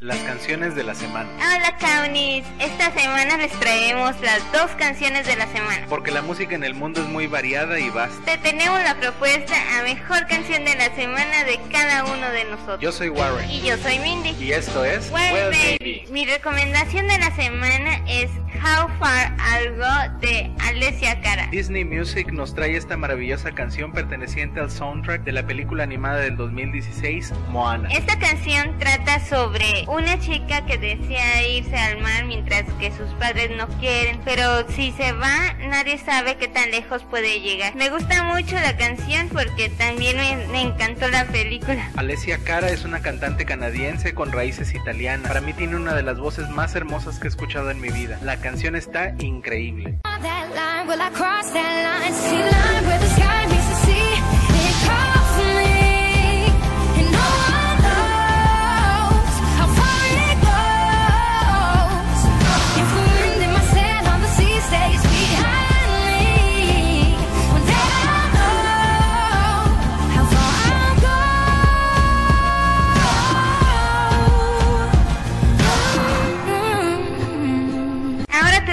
Las canciones de la semana. Hola Kaunis, esta semana les traemos las dos canciones de la semana. Porque la música en el mundo es muy variada y vasta. Te tenemos la propuesta a mejor canción de la semana de cada uno de nosotros. Yo soy Warren. Y yo soy Mindy. Y esto es Well, Well, Baby. Baby. Mi recomendación de la semana es How Far I'll Go de Alessia Cara. Disney Music nos trae esta maravillosa canción perteneciente al soundtrack de la película animada del 2016, Moana. Esta canción trata sobre una chica que desea irse al mar mientras que sus padres no quieren, pero si se va nadie sabe qué tan lejos puede llegar. Me gusta mucho la canción porque también me, me encantó la película. Alessia Cara es una cantante canadiense con raíces italianas. Para mí tiene una de las voces más hermosas que he escuchado en mi vida. La canción está increíble.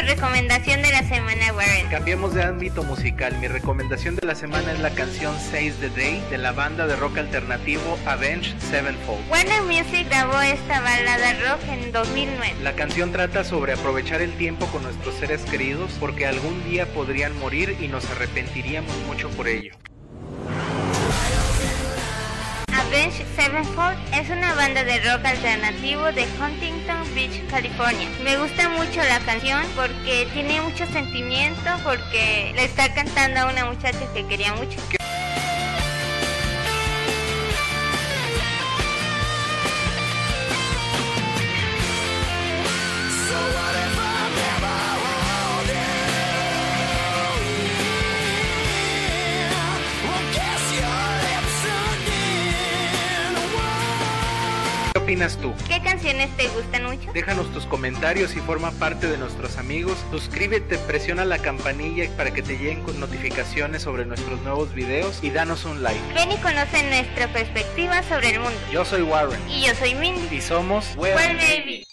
Recomendación de la semana, Warren. Cambiemos de ámbito musical. Mi recomendación de la semana es la canción Says the Day de la banda de rock alternativo Avenged Sevenfold. Warner Music grabó esta balada rock en 2009. La canción trata sobre aprovechar el tiempo con nuestros seres queridos porque algún día podrían morir y nos arrepentiríamos mucho por ello. Avenged Sevenfold es una banda de rock alternativo de Huntington Beach, California. Me gusta mucho la canción porque tiene mucho sentimiento, porque le está cantando a una muchacha que quería mucho. ¿Qué opinas tú? ¿Qué canciones te gustan mucho? Déjanos tus comentarios y forma parte de nuestros amigos. Suscríbete, presiona la campanilla para que te lleguen con notificaciones sobre nuestros nuevos videos y danos un like. Ven y conoce nuestra perspectiva sobre el mundo. Yo soy Warren Y yo soy Mindy. y somos Well Well, baby.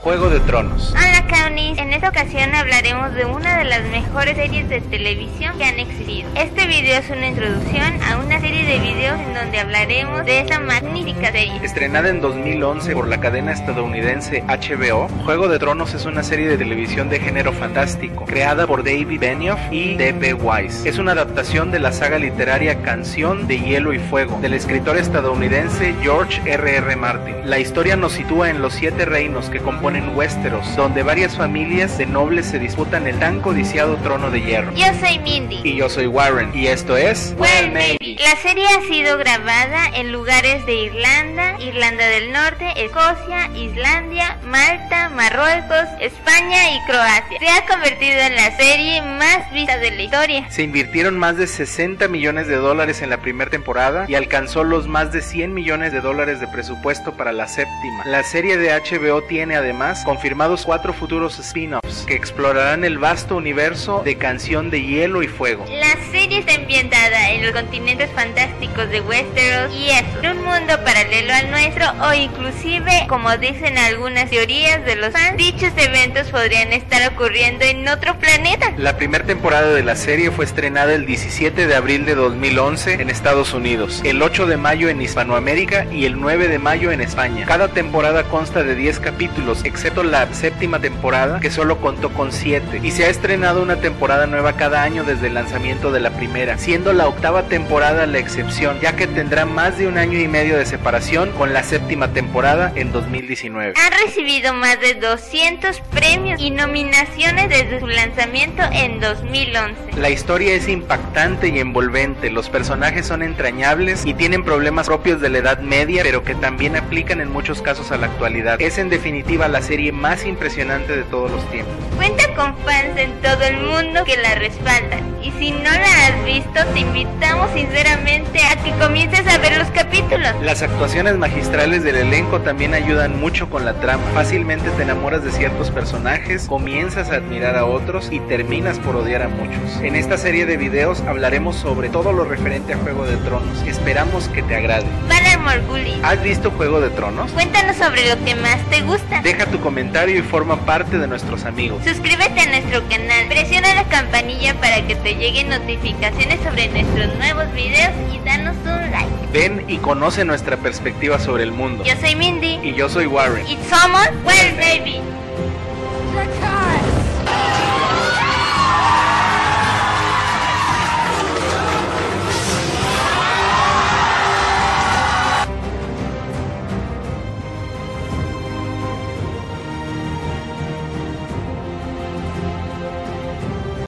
Juego de Tronos. Hola Kaunis, en esta ocasión hablaremos de una de las mejores series de televisión que han existido. Este video es una introducción a una serie de videos en donde hablaremos de esta magnífica serie. Estrenada en 2011 por la cadena estadounidense HBO, Juego de Tronos es una serie de televisión de género fantástico, creada por David Benioff y D.B. Weiss. Es una adaptación de la saga literaria Canción de Hielo y Fuego, del escritor estadounidense George R.R. R. Martin. La historia nos sitúa en los siete reinos que componen Westeros, donde varias familias de nobles se disputan el tan codiciado trono de hierro. Yo soy Mindy. Y yo soy Warren, y esto es Well, Baby. La serie ha sido grabada en lugares de Irlanda, Irlanda del Norte, Escocia, Islandia, Malta, Marruecos, España y Croacia. Se ha convertido en la serie más vista de la historia. Se invirtieron más de 60 millones de dólares en la primera temporada y alcanzó los más de 100 millones de dólares de presupuesto para la séptima. La serie de HBO tiene además confirmados cuatro futuros spin-offs que explorarán el vasto universo de Canción de Hielo y Fuego. La serie está ambientada en los continentes fantásticos de Westeros y en un mundo paralelo al nuestro o inclusive, como dicen algunas teorías de los fans, dichos eventos podrían estar ocurriendo en otro planeta. La primera temporada de la serie fue estrenada el 17 de abril de 2011 en Estados Unidos, el 8 de mayo en Hispanoamérica y el 9 de mayo en España. Cada temporada consta de 10 capítulos, excepto la séptima temporada que solo contó con 7 y se ha estrenado una temporada nueva cada año desde el lanzamiento de la primera, siendo la octava temporada la excepción, ya que tendrá más de un año y medio de separación con la séptima temporada en 2019. Ha recibido más de 200 premios y nominaciones desde su lanzamiento en 2011. La historia es impactante y envolvente, los personajes son entrañables y tienen problemas propios de la Edad Media, pero que también aplican en muchos casos a la actualidad. Es en definitiva la serie más impresionante de todos los tiempos. Cuenta con fans en todo el mundo que la respaldan. Y si no la has visto, te invitamos sinceramente a que comiences a ver los capítulos. Las actuaciones magistrales del elenco también ayudan mucho con la trama. Fácilmente te enamoras de ciertos personajes, comienzas a admirar a otros y terminas por odiar a muchos. En esta serie de videos hablaremos sobre todo lo referente a Juego de Tronos. Esperamos que te agrade. Valar Morguli, ¿Has visto Juego de Tronos? cuéntanos sobre lo que más te gusta. Deja tu comentario y forma parte de nuestros amigos. Suscríbete a nuestro canal, presiona la campanilla para que te lleguen notificaciones sobre nuestros nuevos videos y danos un like. Ven y conoce nuestra perspectiva sobre el mundo. Yo soy Mindy Y yo soy Warren. y somos Well Baby.